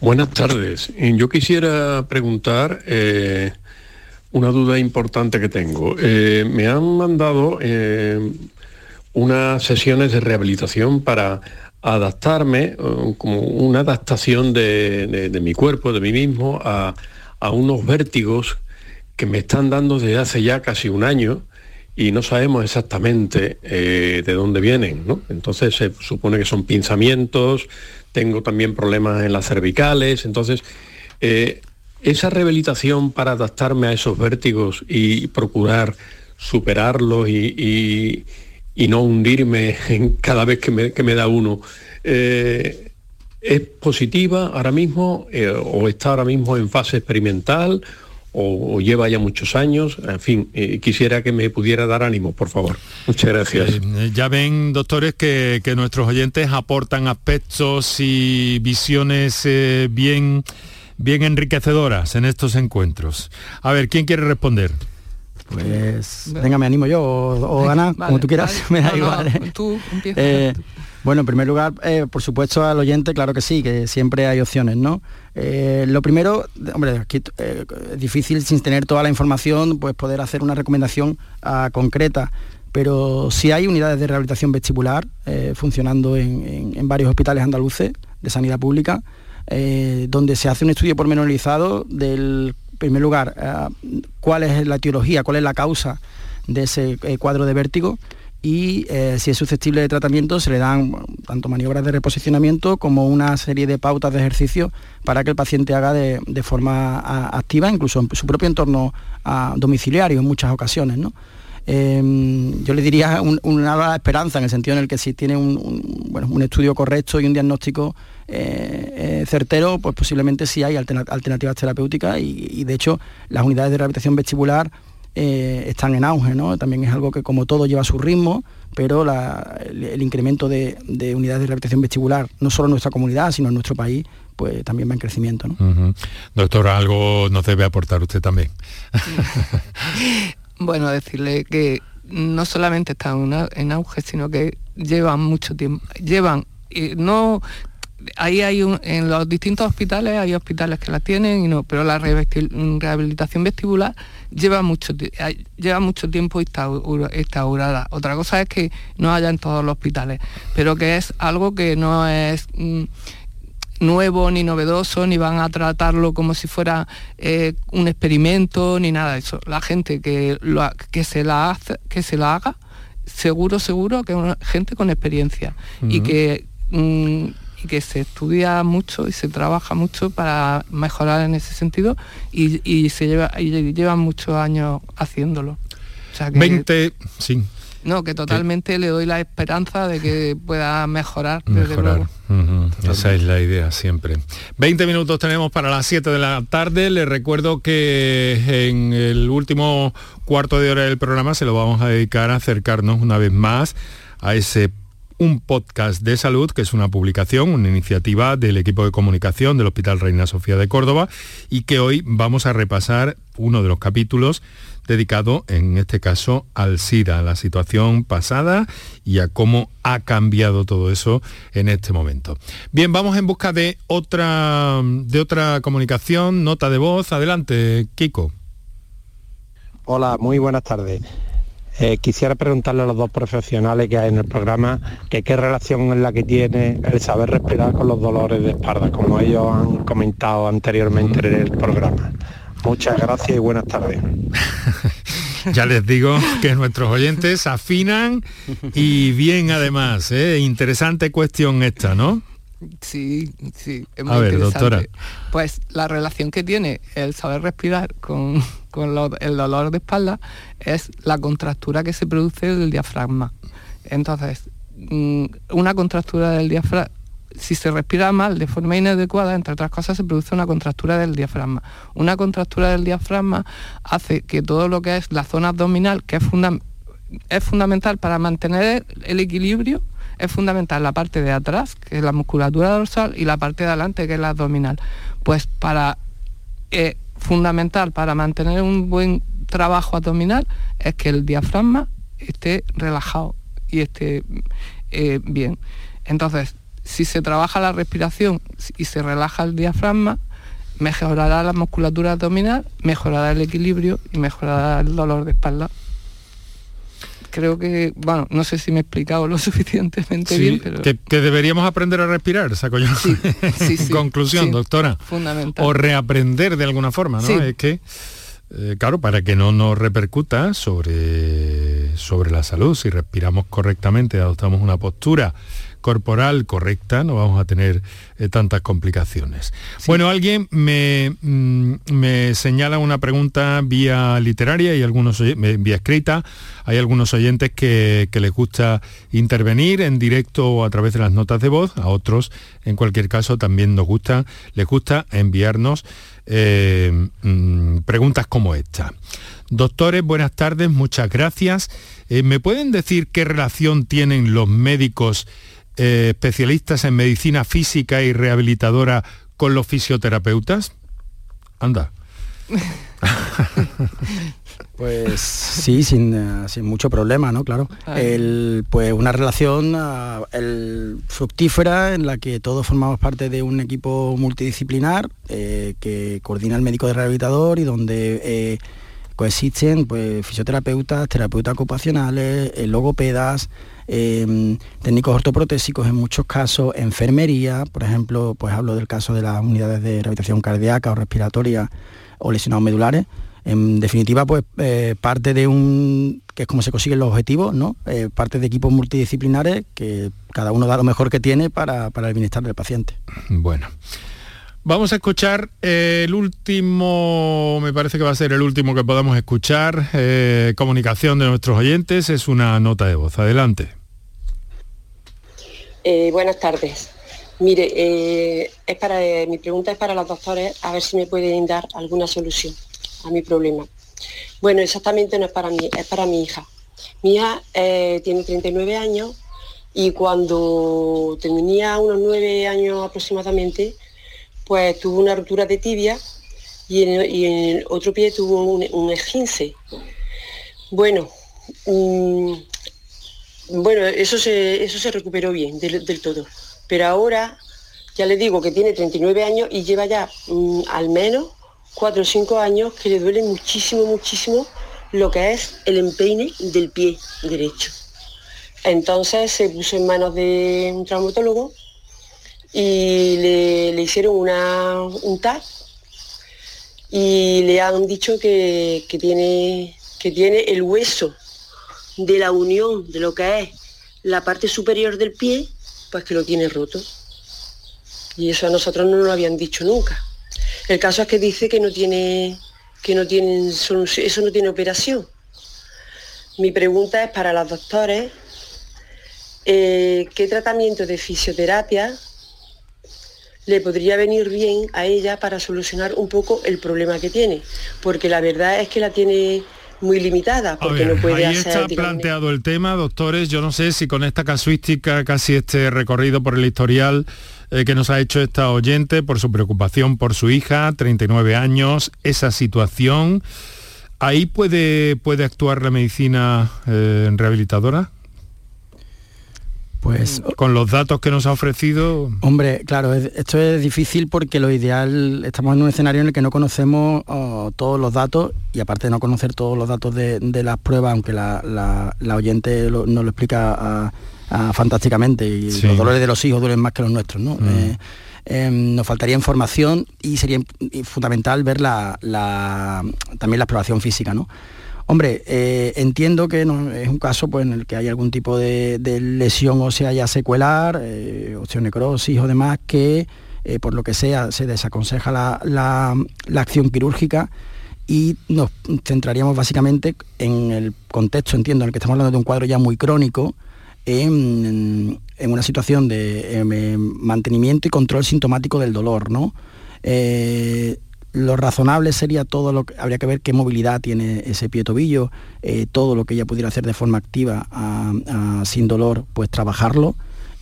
[SPEAKER 10] Buenas tardes. Yo quisiera preguntar eh, una duda importante que tengo. Eh, me han mandado eh, unas sesiones de rehabilitación para adaptarme, como una adaptación de, mi cuerpo, de mí mismo, a, unos vértigos que me están dando desde hace ya casi un año y no sabemos exactamente de dónde vienen. Entonces se supone que son pinzamientos, tengo también problemas en las cervicales, entonces eh, esa rehabilitación para adaptarme a esos vértigos y procurar superarlos y, no hundirme en cada vez que me, da uno, eh, ¿es positiva ahora mismo eh, o está ahora mismo en fase experimental o, lleva ya muchos años. En fin, eh, quisiera que me pudiera dar ánimo, por favor. Muchas gracias.
[SPEAKER 1] Eh, ya ven, doctores, que, nuestros oyentes aportan aspectos y visiones eh, bien, bien enriquecedoras en estos encuentros. A ver, ¿quién quiere responder?
[SPEAKER 5] Pues venga, me animo yo, o, Ana, como tú quieras, me da igual. tú empiezas. Bueno, en primer lugar, eh, por supuesto al oyente, claro que sí, que siempre hay opciones, ¿no? Eh, lo primero, hombre, eh, es difícil sin tener toda la información, pues poder hacer una recomendación ah, concreta, pero sí hay unidades de rehabilitación vestibular funcionando en, varios hospitales andaluces de sanidad pública, donde se hace un estudio pormenorizado del, primer lugar, ah, cuál es la etiología, cuál es la causa de ese cuadro de vértigo y eh, si es susceptible de tratamiento se le dan tanto maniobras de reposicionamiento como una serie de pautas de ejercicio para que el paciente haga de, forma activa, incluso en su propio entorno domiciliario en muchas ocasiones. Em, yo le diría una esperanza en el sentido en el que si tiene un, estudio correcto y un diagnóstico eh, eh, certero, pues posiblemente sí hay alternativas terapéuticas y de hecho las unidades de rehabilitación vestibular eh, están en auge, ¿no? También es algo que como todo lleva su ritmo, pero el, incremento de, unidades de rehabilitación vestibular, no solo en nuestra comunidad, sino en nuestro país, pues también va en crecimiento. ¿no?
[SPEAKER 1] Doctor, algo nos debe aportar usted también.
[SPEAKER 6] bueno, decirle que no solamente están en auge, sino que llevan mucho tiempo, llevan, eh, no ahí hay en los distintos hospitales hay hospitales que la tienen y no, pero la rehabilitación vestibular lleva mucho lleva mucho tiempo instaurada. Otra cosa es que no haya en todos los hospitales, pero que es algo que no es mm, nuevo ni novedoso, ni van a tratarlo como si fuera eh, un experimento, ni nada de eso. La gente que, lo, que, se, la hace, que se la haga, seguro, seguro que es gente con experiencia y que mm, que se estudia mucho y se trabaja mucho para mejorar en ese sentido y, se lleva y llevan muchos años haciéndolo.
[SPEAKER 1] 20, sí.
[SPEAKER 6] No, que totalmente le doy la esperanza de que pueda mejorar.
[SPEAKER 1] Mejorar. Esa es la idea siempre. 20 minutos tenemos para las 7 de la tarde. Les recuerdo que en el último cuarto de hora del programa se lo vamos a dedicar a acercarnos una vez más a ese un podcast de salud, que es una publicación, una iniciativa del equipo de comunicación del Hospital Reina Sofía de Córdoba y que hoy vamos a repasar uno de los capítulos dedicado en este caso al SIDA, a la situación pasada y a cómo ha cambiado todo eso en este momento. Bien, vamos en busca de otra, de otra comunicación, nota de voz. Adelante, Kiko.
[SPEAKER 11] Hola, muy buenas tardes. Eh, quisiera preguntarle a los dos profesionales que hay en el programa que qué relación es la que tiene el saber respirar con los dolores de espalda, como ellos han comentado anteriormente en el programa. Muchas gracias y buenas tardes.
[SPEAKER 1] ya les digo que nuestros oyentes afinan y bien además. ¿eh? Interesante cuestión esta, ¿no?
[SPEAKER 6] Sí, sí, es muy
[SPEAKER 1] A ver, doctora.
[SPEAKER 6] Pues la relación que tiene el saber respirar con, el dolor de espalda es la contractura que se produce del diafragma. Entonces, mm, una contractura del diafragma si se respira mal de forma inadecuada, entre otras cosas, se produce una contractura del diafragma. Una contractura del diafragma hace que todo lo que es la zona abdominal, que es, es fundamental para mantener el equilibrio, es fundamental la parte de atrás, que es la musculatura dorsal, y la parte de adelante, que es la abdominal. Pues para eh, fundamental para mantener un buen trabajo abdominal es que el diafragma esté relajado y esté eh, bien. Entonces, si se trabaja la respiración y se relaja el diafragma, mejorará la musculatura abdominal, mejorará el equilibrio y mejorará el dolor de espalda. Creo que, bueno, no sé si me he explicado lo suficientemente bien, pero...
[SPEAKER 1] Que, deberíamos aprender a respirar, saco yo. Sí, Conclusión, doctora.
[SPEAKER 6] Fundamental.
[SPEAKER 1] O reaprender de alguna forma, ¿no? Es que, eh, claro, para que no nos repercuta sobre, sobre la salud, si respiramos correctamente, adoptamos una postura corporal correcta, no vamos a tener eh, tantas complicaciones. Bueno, alguien me, mm, me, señala una pregunta vía literaria y algunos vía escrita. Hay algunos oyentes que, les gusta intervenir en directo o a través de las notas de voz, a otros, en cualquier caso, también nos gusta, les gusta enviarnos eh, mm, preguntas como esta. Doctores, buenas tardes, muchas gracias. Eh, ¿Me pueden decir qué relación tienen los médicos eh, especialistas en medicina física y rehabilitadora con los fisioterapeutas? Anda.
[SPEAKER 5] Pues sí, sin, eh, sin, mucho problema, ¿no? Claro. El, pues una relación ah, el, fructífera en la que todos formamos parte de un equipo multidisciplinar eh, que coordina el médico de rehabilitador y donde coexisten pues, fisioterapeutas, terapeutas ocupacionales, logopedas, Em, técnicos ortoprotésicos en muchos casos, enfermería, por ejemplo, pues hablo del caso de las unidades de rehabilitación cardíaca o respiratoria o lesionados medulares. En definitiva, pues eh, parte de un, que es como se consiguen los objetivos, ¿no? Eh, parte de equipos multidisciplinares que cada uno da lo mejor que tiene para, el bienestar del paciente.
[SPEAKER 1] Bueno. Vamos a escuchar el último, me parece que va a ser el último que podamos escuchar, eh, comunicación de nuestros oyentes, es una nota de voz. Adelante.
[SPEAKER 12] Eh, buenas tardes. Mire, eh, es para, mi pregunta es para los doctores, a ver si me pueden dar alguna solución a mi problema. Bueno, exactamente no es para mí, es para mi hija. Mi hija tiene 39 años y cuando tenía unos 9 años aproximadamente, pues tuvo una ruptura de tibia y en, el otro pie tuvo un, esguince. Bueno, mm, bueno, eso se, eso se recuperó bien del, todo. Pero ahora, ya le digo que tiene 39 años y lleva ya mm, al menos 4 o 5 años que le duele muchísimo, muchísimo lo que es el empeine del pie derecho. Entonces se puso en manos de un traumatólogo y le, hicieron una, un TAC y le han dicho que, tiene, que tiene el hueso de la unión de lo que es la parte superior del pie, pues que lo tiene roto. Y eso a nosotros no nos lo habían dicho nunca. El caso es que dice que no tiene, que no eso no tiene operación. Mi pregunta es para los doctores, eh, ¿qué tratamiento de fisioterapia le podría venir bien a ella para solucionar un poco el problema que tiene? Porque la verdad es que la tiene muy limitada, porque no puede
[SPEAKER 1] ahí
[SPEAKER 12] hacer...
[SPEAKER 1] está
[SPEAKER 12] digamos,
[SPEAKER 1] planteado el tema, doctores. Yo no sé si con esta casuística, casi este recorrido por el historial eh, que nos ha hecho esta oyente, por su preocupación por su hija, 39 años, esa situación, ¿ahí puede, puede actuar la medicina eh, rehabilitadora?
[SPEAKER 5] Pues
[SPEAKER 1] con los datos que nos ha ofrecido.
[SPEAKER 5] Hombre, claro, es- esto es difícil porque lo ideal, estamos en un escenario en el que no conocemos oh, todos los datos y aparte de no conocer todos los datos de, de las pruebas, aunque la, la- la oyente lo- nos lo explica ah, ah, fantásticamente y
[SPEAKER 13] Sí.
[SPEAKER 5] los dolores de los hijos duelen más que los nuestros, ¿no?
[SPEAKER 13] Mm.
[SPEAKER 5] Eh, em, nos faltaría información y sería fundamental ver la, la- también la exploración física, ¿no? Hombre, eh, entiendo que es un caso pues, en el que hay algún tipo de, de lesión ósea ya secuelar, eh, osteonecrosis o demás, que eh, por lo que sea se desaconseja la, acción quirúrgica y nos centraríamos básicamente en el contexto, entiendo, en el que estamos hablando de un cuadro ya muy crónico, en, una situación de em, mantenimiento y control sintomático del dolor, ¿no? Eh, lo razonable sería todo lo que habría que ver qué movilidad tiene ese pie tobillo, eh, todo lo que ella pudiera hacer de forma activa sin dolor, pues trabajarlo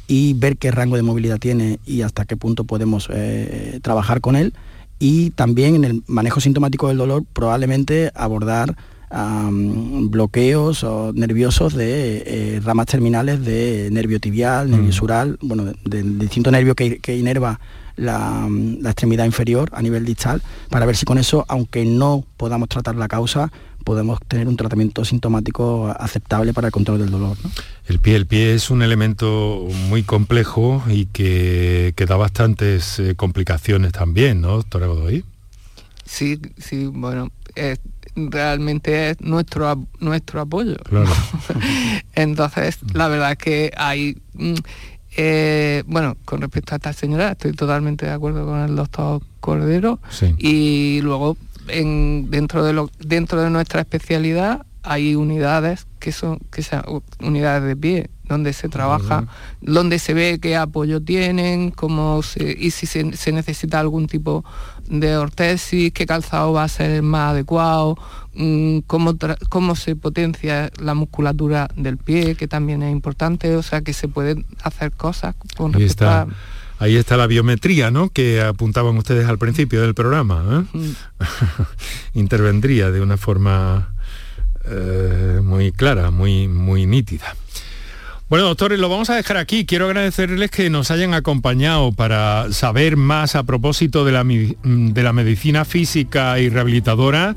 [SPEAKER 5] y ver qué rango de movilidad tiene y hasta qué punto podemos eh, trabajar con él. Y también en el manejo sintomático del dolor probablemente abordar bloqueos o nerviosos de eh, ramas terminales de nervio tibial, nervio sural, bueno, de, de- de distinto nervio que, que inerva la, la extremidad inferior a nivel distal, para ver si con eso, aunque no podamos tratar la causa, podemos tener un tratamiento sintomático aceptable para el control del dolor. ¿no?
[SPEAKER 1] El pie, el pie es un elemento muy complejo y que, que da bastantes eh, complicaciones también, ¿no, doctora Godoy?
[SPEAKER 6] Sí, sí, bueno, es- realmente es nuestro nuestro apoyo.
[SPEAKER 1] Claro.
[SPEAKER 6] Entonces, la verdad es que hay, mm, eh, bueno, con respecto a esta señora, estoy totalmente de acuerdo con el doctor Cordero.
[SPEAKER 1] Sí.
[SPEAKER 6] Y luego, en, dentro, de lo, dentro de nuestra especialidad, hay unidades que son que sean unidades de pie donde se trabaja donde se ve qué apoyo tienen cómo se, y si se, se necesita algún tipo de ortesis qué calzado va a ser el más adecuado cómo, tra- cómo se potencia la musculatura del pie que también es importante o sea que se pueden hacer cosas con
[SPEAKER 1] Ahí
[SPEAKER 6] respecto a
[SPEAKER 1] ahí está la biometría, ¿no? Que apuntaban ustedes al principio del programa. ¿eh? Intervendría de una forma eh, muy clara, muy, muy nítida. Bueno, doctores, lo vamos a dejar aquí. Quiero agradecerles que nos hayan acompañado para saber más a propósito de la, mi- de la medicina física y rehabilitadora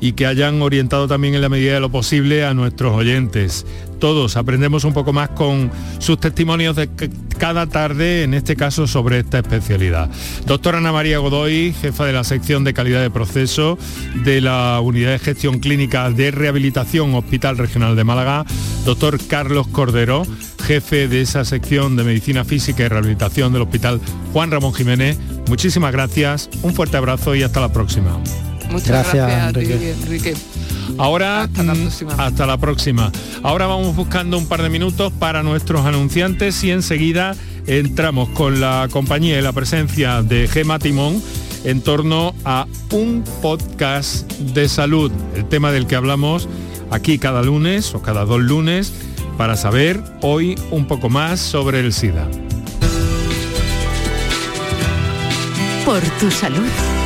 [SPEAKER 1] y que hayan orientado también en la medida de lo posible a nuestros oyentes. Todos aprendemos un poco más con sus testimonios de cada tarde, en este caso sobre esta especialidad. Doctora Ana María Godoy, jefa de la sección de calidad de proceso de la Unidad de Gestión Clínica de Rehabilitación Hospital Regional de Málaga. Doctor Carlos Cordero, jefe de esa sección de Medicina Física y Rehabilitación del Hospital Juan Ramón Jiménez. Muchísimas gracias, un fuerte abrazo y hasta la próxima.
[SPEAKER 6] Muchas
[SPEAKER 5] Gracias,
[SPEAKER 6] gracias,
[SPEAKER 5] Enrique.
[SPEAKER 6] Enrique.
[SPEAKER 1] Ahora hasta la, hasta la próxima. Ahora vamos buscando un par de minutos para nuestros anunciantes y enseguida entramos con la compañía y la presencia de Gema Timón en torno a un podcast de salud, el tema del que hablamos aquí cada lunes o cada dos lunes para saber hoy un poco más sobre el SIDA.
[SPEAKER 2] Por tu salud.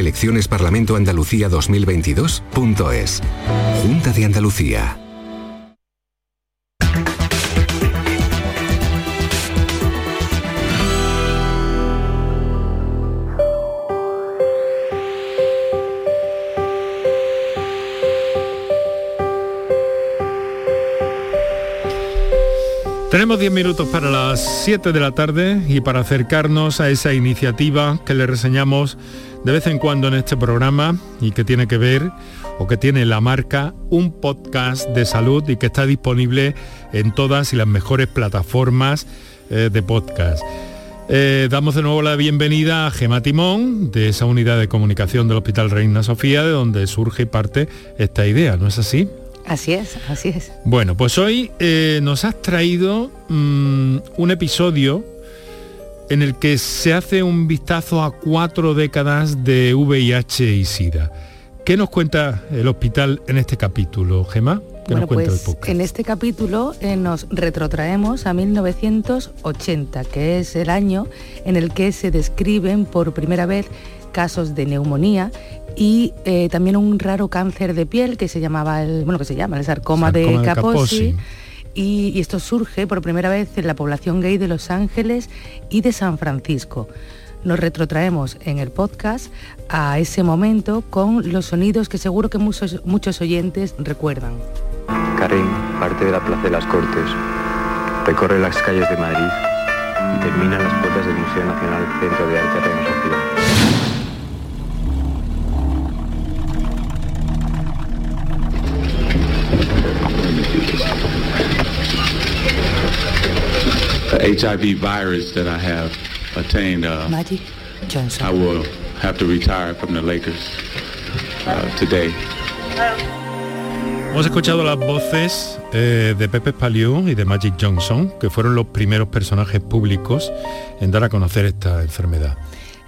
[SPEAKER 14] eleccionesparlamentoandalucía2022.es. Junta de Andalucía.
[SPEAKER 1] Tenemos 10 minutos para las 7 de la tarde y para acercarnos a esa iniciativa que le reseñamos de vez en cuando en este programa y que tiene que ver o que tiene la marca un podcast de salud y que está disponible en todas y las mejores plataformas eh, de podcast. Eh, damos de nuevo la bienvenida a Gema Timón, de esa unidad de comunicación del Hospital Reina Sofía, de donde surge y parte esta idea, ¿no es así?
[SPEAKER 15] Así es, así es.
[SPEAKER 1] Bueno, pues hoy eh, nos has traído mm, un episodio en el que se hace un vistazo a cuatro décadas de VIH y SIDA. ¿Qué nos cuenta el hospital en este capítulo, Gema?
[SPEAKER 15] Bueno, pues en este capítulo eh, nos retrotraemos a 1980, que es el año en el que se describen por primera vez casos de neumonía y eh, también un raro cáncer de piel que se llamaba el, bueno, que se llama el sarcoma, de, Kaposi. Y, esto surge por primera vez en la población gay de Los Ángeles y de San Francisco. Nos retrotraemos en el podcast a ese momento con los sonidos que seguro que muchos, muchos oyentes recuerdan.
[SPEAKER 16] Karen parte de la Plaza de las Cortes, recorre las calles de Madrid y termina en las puertas del Museo Nacional Centro de Arte Reina Sofía.
[SPEAKER 17] HIV virus that I have attained, uh,
[SPEAKER 15] Magic Johnson.
[SPEAKER 17] I will have to retire from the Lakers uh, today.
[SPEAKER 1] Hemos escuchado las voces eh, de Pepe Spaliu y de Magic Johnson, que fueron los primeros personajes públicos en dar a conocer esta enfermedad.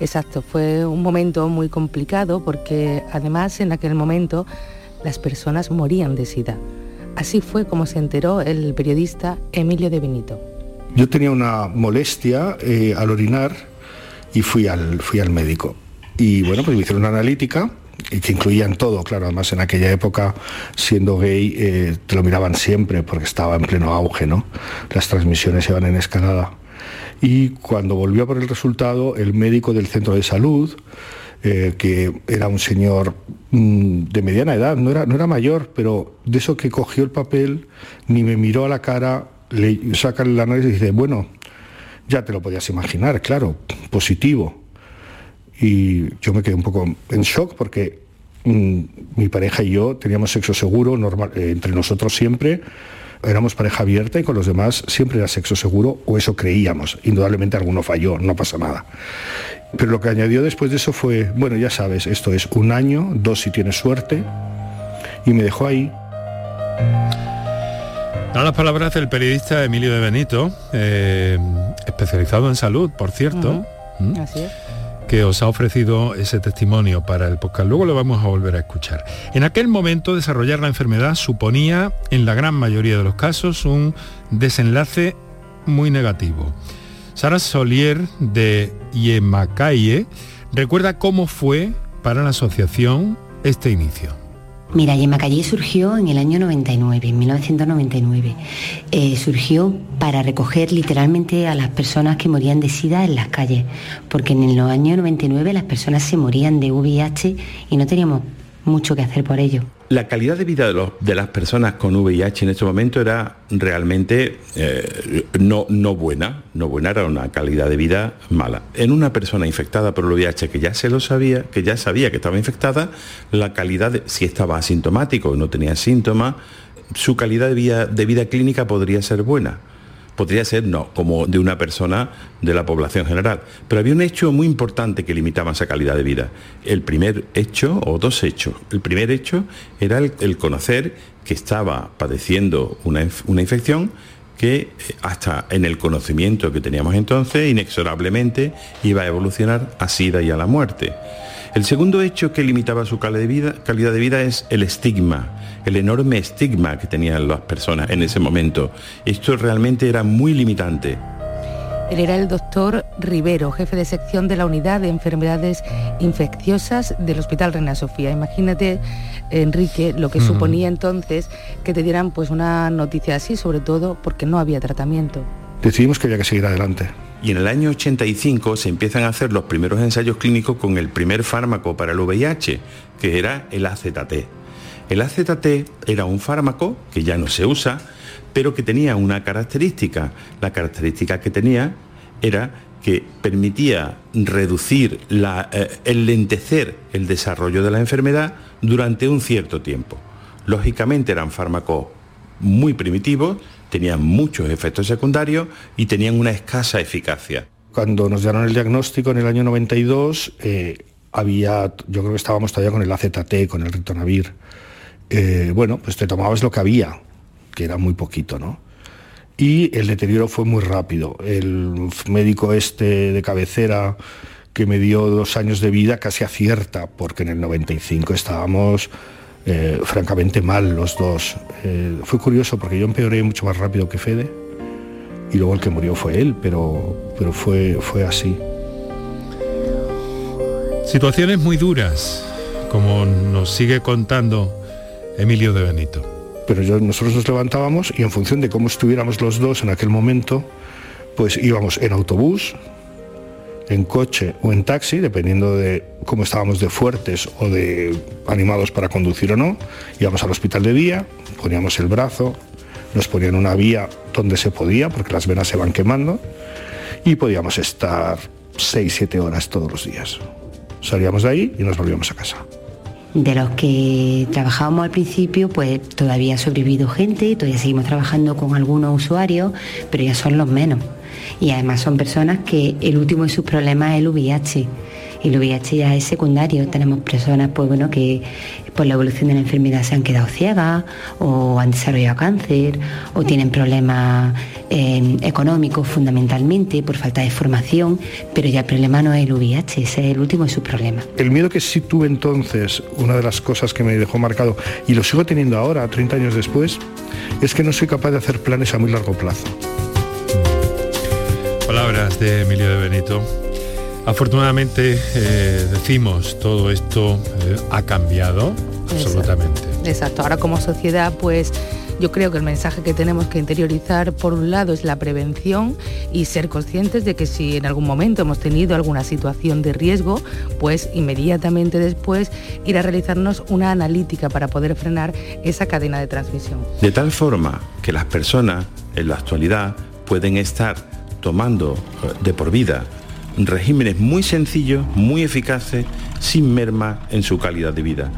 [SPEAKER 15] Exacto, fue un momento muy complicado porque además en aquel momento las personas morían de sida. Así fue como se enteró el periodista Emilio de Benito.
[SPEAKER 18] Yo tenía una molestia eh, al orinar y fui al, fui al médico. Y bueno, pues me hicieron una analítica y que incluían todo, claro, además en aquella época, siendo gay, eh, te lo miraban siempre porque estaba en pleno auge, ¿no? Las transmisiones iban en escalada. Y cuando volvió por el resultado, el médico del centro de salud, eh, que era un señor mm, de mediana edad, no era, no era mayor, pero de eso que cogió el papel, ni me miró a la cara, le saca el análisis y dice, bueno, ya te lo podías imaginar, claro, positivo. Y yo me quedé un poco en shock porque mm, mi pareja y yo teníamos sexo seguro normal, eh, entre nosotros siempre, éramos pareja abierta y con los demás siempre era sexo seguro, o eso creíamos. Indudablemente alguno falló, no pasa nada. Pero lo que añadió después de eso fue, bueno, ya sabes, esto es un año, dos si tienes suerte, y me dejó ahí.
[SPEAKER 1] Dan las palabras del periodista Emilio de Benito, eh, especializado en salud, por cierto, que os ha ofrecido ese testimonio para el podcast. Luego lo vamos a volver a escuchar. En aquel momento desarrollar la enfermedad suponía, en la gran mayoría de los casos, un desenlace muy negativo. Sara Solier de Yemacaye recuerda cómo fue para la asociación este inicio.
[SPEAKER 19] Mira, Yemacallé surgió en el año 99, en 1999. Eh, surgió para recoger literalmente a las personas que morían de SIDA en las calles, porque en los años 99 las personas se morían de VIH y no teníamos mucho que hacer por ello.
[SPEAKER 20] La calidad de vida de, las personas con VIH en este momento era realmente eh, no, no buena, no buena, era una calidad de vida mala. En una persona infectada por el VIH que ya se lo sabía, que ya sabía que estaba infectada, la calidad, si estaba asintomático o no tenía síntomas, su calidad de vida, de vida clínica podría ser buena podría ser no, como de una persona de la población general. Pero había un hecho muy importante que limitaba esa calidad de vida. El primer hecho, o dos hechos. El primer hecho era el, conocer que estaba padeciendo una, una infección que eh, hasta en el conocimiento que teníamos entonces, inexorablemente iba a evolucionar a SIDA y a la muerte. El segundo hecho que limitaba su calidad de vida, calidad de vida es el estigma, el enorme estigma que tenían las personas en ese momento. Esto realmente era muy limitante.
[SPEAKER 15] Él era el doctor Rivero, jefe de sección de la unidad de enfermedades infecciosas del Hospital Reina Sofía. Imagínate, Enrique, lo que suponía entonces que te dieran pues una noticia así, sobre todo porque no había tratamiento.
[SPEAKER 18] Decidimos que había que seguir adelante
[SPEAKER 20] y en el año 85 se empiezan a hacer los primeros ensayos clínicos con el primer fármaco para el VIH, que era el AZT. El AZT era un fármaco que ya no se usa, pero que tenía una característica. La característica que tenía era que permitía reducir, la, eh, enlentecer el desarrollo de la enfermedad durante un cierto tiempo. Lógicamente eran fármacos muy primitivos, tenían muchos efectos secundarios y tenían una escasa eficacia.
[SPEAKER 18] Cuando nos dieron el diagnóstico en el año 92, eh, había, yo creo que estábamos todavía con el AZT, con el ritonavir. Eh, bueno, pues te tomabas lo que había, que era muy poquito, ¿no? Y el deterioro fue muy rápido. El médico este de cabecera que me dio dos años de vida casi acierta, porque en el 95 estábamos eh, francamente mal los dos. Eh, fue curioso porque yo empeoré mucho más rápido que Fede y luego el que murió fue él, pero, pero fue, fue así.
[SPEAKER 1] Situaciones muy duras, como nos sigue contando Emilio de Benito.
[SPEAKER 18] Pero yo, nosotros nos levantábamos y en función de cómo estuviéramos los dos en aquel momento, pues íbamos en autobús, en coche o en taxi, dependiendo de cómo estábamos de fuertes o de animados para conducir o no. Íbamos al hospital de día, poníamos el brazo, nos ponían una vía donde se podía, porque las venas se van quemando, y podíamos estar 6-7 horas todos los días. Salíamos de ahí y nos volvíamos a casa.
[SPEAKER 19] De los que trabajábamos al principio, pues todavía ha sobrevivido gente, todavía seguimos trabajando con algunos usuarios, pero ya son los menos y además son personas que el último de sus problemas es el VIH y el VIH ya es secundario. Tenemos personas pues, bueno, que por la evolución de la enfermedad se han quedado ciegas o han desarrollado cáncer o tienen problemas eh, económicos fundamentalmente por falta de formación, pero ya el problema no es el VIH, ese es el último de sus problemas.
[SPEAKER 18] El miedo que sí tuve entonces, una de las cosas que me dejó marcado y lo sigo teniendo ahora, 30 años después, es que no soy capaz de hacer planes a muy largo plazo
[SPEAKER 1] palabras de Emilio de Benito. Afortunadamente eh, decimos todo esto eh, ha cambiado absolutamente.
[SPEAKER 15] Exacto. Ahora como sociedad pues yo creo que el mensaje que tenemos que interiorizar por un lado es la prevención y ser conscientes de que si en algún momento hemos tenido alguna situación de riesgo, pues inmediatamente después ir a realizarnos una analítica para poder frenar esa cadena de transmisión.
[SPEAKER 20] De tal forma que las personas en la actualidad pueden estar tomando eh, de por vida regímenes muy sencillos, muy eficaces, sin merma en su calidad de vida.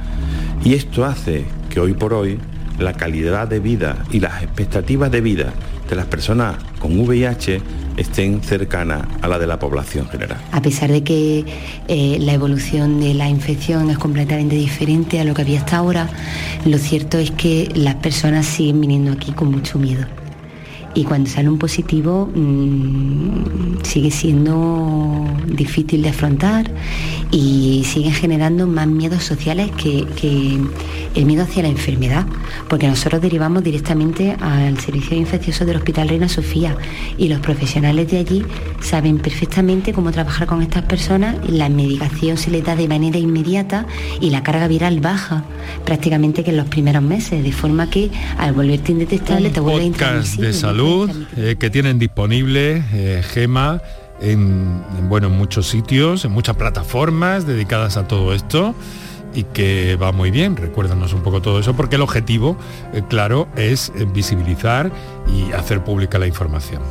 [SPEAKER 20] Y esto hace que hoy por hoy la calidad de vida y las expectativas de vida de las personas con VIH estén cercanas a la de la población general.
[SPEAKER 19] A pesar de que eh, la evolución de la infección es completamente diferente a lo que había hasta ahora, lo cierto es que las personas siguen viniendo aquí con mucho miedo y cuando sale un positivo mm, sigue siendo difícil de afrontar y siguen generando más miedos sociales que, que el miedo hacia la enfermedad, porque nosotros derivamos directamente al servicio infeccioso del Hospital Reina Sofía y los profesionales de allí saben perfectamente cómo trabajar con estas personas, la medicación se les da de manera inmediata y la carga viral baja prácticamente que en los primeros meses, de forma que al volverte indetectable te vuelve
[SPEAKER 1] podcast de salud eh, que tienen disponible eh, Gema en, en, bueno, en muchos sitios, en muchas plataformas dedicadas a todo esto y que va muy bien. Recuérdanos un poco todo eso, porque el objetivo, eh, claro, es visibilizar y hacer pública la información.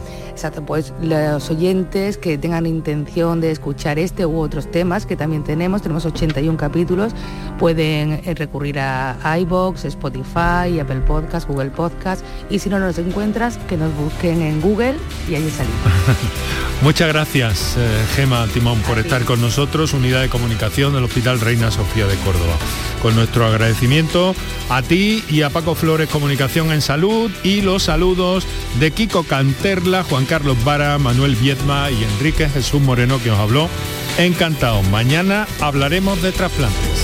[SPEAKER 15] Exacto, pues los oyentes que tengan intención de escuchar este u otros temas que también tenemos, tenemos 81 capítulos, pueden eh, recurrir a iBox, Spotify, Apple Podcast, Google Podcast y si no nos encuentras, que nos busquen en Google y ahí salimos.
[SPEAKER 1] Muchas gracias, eh, Gema Timón, por estar con nosotros, Unidad de Comunicación del Hospital Reina Sofía de Córdoba. Con nuestro agradecimiento a ti y a Paco Flores Comunicación en Salud y los saludos de Kiko Canterla, Juan Carlos Carlos Vara, Manuel Viedma y Enrique Jesús Moreno que os habló. Encantado. Mañana hablaremos de trasplantes.